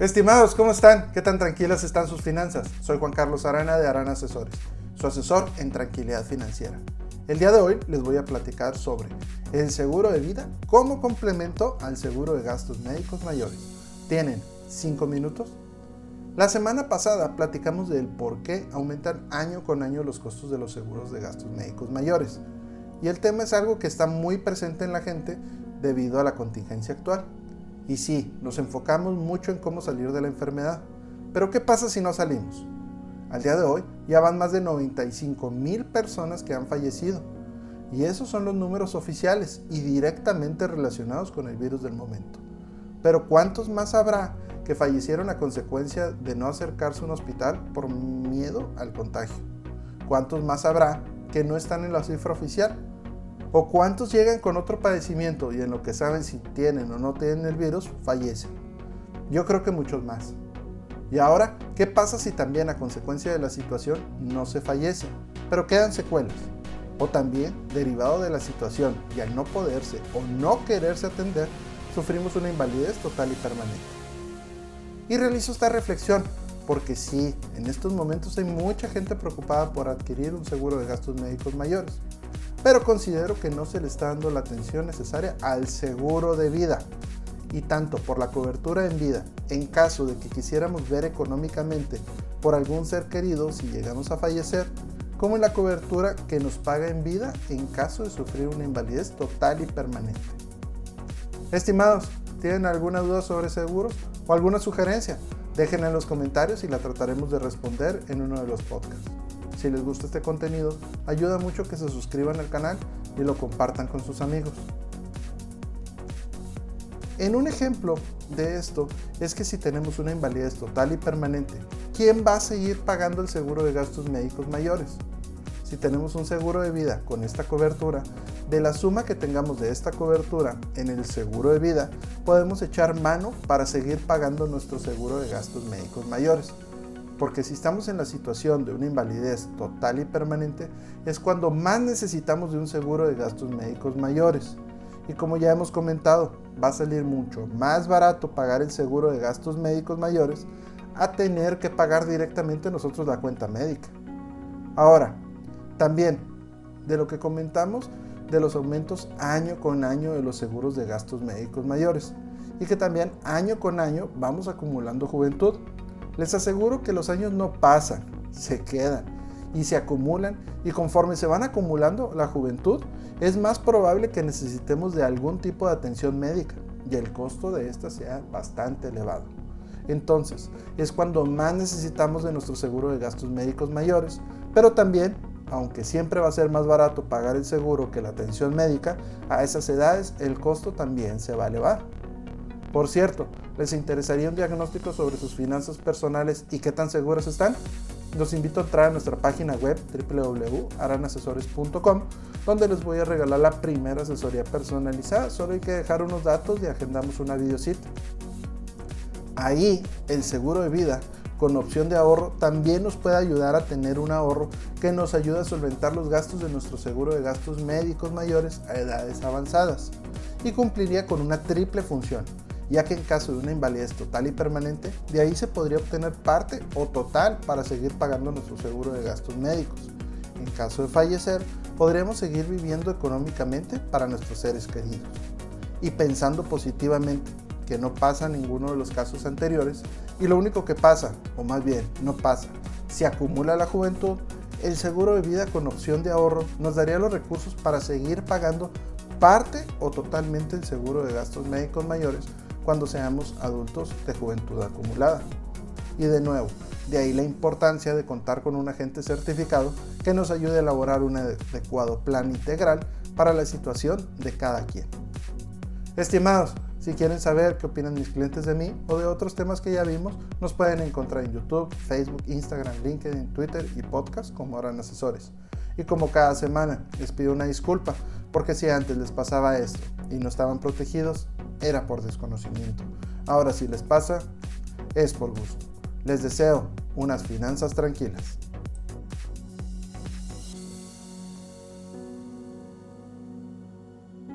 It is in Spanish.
Estimados, ¿cómo están? ¿Qué tan tranquilas están sus finanzas? Soy Juan Carlos Arana de Arana Asesores, su asesor en tranquilidad financiera. El día de hoy les voy a platicar sobre el seguro de vida como complemento al seguro de gastos médicos mayores. ¿Tienen 5 minutos? La semana pasada platicamos del por qué aumentan año con año los costos de los seguros de gastos médicos mayores. Y el tema es algo que está muy presente en la gente debido a la contingencia actual. Y sí, nos enfocamos mucho en cómo salir de la enfermedad. Pero ¿qué pasa si no salimos? Al día de hoy ya van más de 95 mil personas que han fallecido. Y esos son los números oficiales y directamente relacionados con el virus del momento. Pero ¿cuántos más habrá que fallecieron a consecuencia de no acercarse a un hospital por miedo al contagio? ¿Cuántos más habrá que no están en la cifra oficial ¿O cuántos llegan con otro padecimiento y en lo que saben si tienen o no tienen el virus, fallecen? Yo creo que muchos más. Y ahora, ¿qué pasa si también a consecuencia de la situación no se fallece, pero quedan secuelas? O también, derivado de la situación y al no poderse o no quererse atender, sufrimos una invalidez total y permanente. Y realizo esta reflexión porque sí, en estos momentos hay mucha gente preocupada por adquirir un seguro de gastos médicos mayores pero considero que no se le está dando la atención necesaria al seguro de vida. Y tanto por la cobertura en vida, en caso de que quisiéramos ver económicamente por algún ser querido si llegamos a fallecer, como en la cobertura que nos paga en vida en caso de sufrir una invalidez total y permanente. Estimados, ¿tienen alguna duda sobre seguros o alguna sugerencia? Déjenla en los comentarios y la trataremos de responder en uno de los podcasts. Si les gusta este contenido, ayuda mucho que se suscriban al canal y lo compartan con sus amigos. En un ejemplo de esto es que si tenemos una invalidez total y permanente, ¿quién va a seguir pagando el seguro de gastos médicos mayores? Si tenemos un seguro de vida con esta cobertura, de la suma que tengamos de esta cobertura en el seguro de vida, podemos echar mano para seguir pagando nuestro seguro de gastos médicos mayores. Porque si estamos en la situación de una invalidez total y permanente, es cuando más necesitamos de un seguro de gastos médicos mayores. Y como ya hemos comentado, va a salir mucho más barato pagar el seguro de gastos médicos mayores a tener que pagar directamente nosotros la cuenta médica. Ahora, también de lo que comentamos de los aumentos año con año de los seguros de gastos médicos mayores y que también año con año vamos acumulando juventud. Les aseguro que los años no pasan, se quedan y se acumulan y conforme se van acumulando la juventud, es más probable que necesitemos de algún tipo de atención médica y el costo de esta sea bastante elevado. Entonces, es cuando más necesitamos de nuestro seguro de gastos médicos mayores, pero también, aunque siempre va a ser más barato pagar el seguro que la atención médica, a esas edades el costo también se va a elevar. Por cierto, ¿les interesaría un diagnóstico sobre sus finanzas personales y qué tan seguras están? Los invito a entrar a nuestra página web www.aranasesores.com donde les voy a regalar la primera asesoría personalizada. Solo hay que dejar unos datos y agendamos una videocita. Ahí el seguro de vida con opción de ahorro también nos puede ayudar a tener un ahorro que nos ayuda a solventar los gastos de nuestro seguro de gastos médicos mayores a edades avanzadas y cumpliría con una triple función ya que en caso de una invalidez total y permanente, de ahí se podría obtener parte o total para seguir pagando nuestro seguro de gastos médicos. En caso de fallecer, podremos seguir viviendo económicamente para nuestros seres queridos. Y pensando positivamente que no pasa ninguno de los casos anteriores, y lo único que pasa, o más bien no pasa, si acumula la juventud, el seguro de vida con opción de ahorro nos daría los recursos para seguir pagando parte o totalmente el seguro de gastos médicos mayores cuando seamos adultos de juventud acumulada. Y de nuevo, de ahí la importancia de contar con un agente certificado que nos ayude a elaborar un adecuado plan integral para la situación de cada quien. Estimados, si quieren saber qué opinan mis clientes de mí o de otros temas que ya vimos, nos pueden encontrar en YouTube, Facebook, Instagram, LinkedIn, Twitter y podcast como Aran Asesores. Y como cada semana, les pido una disculpa, porque si antes les pasaba esto y no estaban protegidos, era por desconocimiento. Ahora si les pasa, es por gusto. Les deseo unas finanzas tranquilas.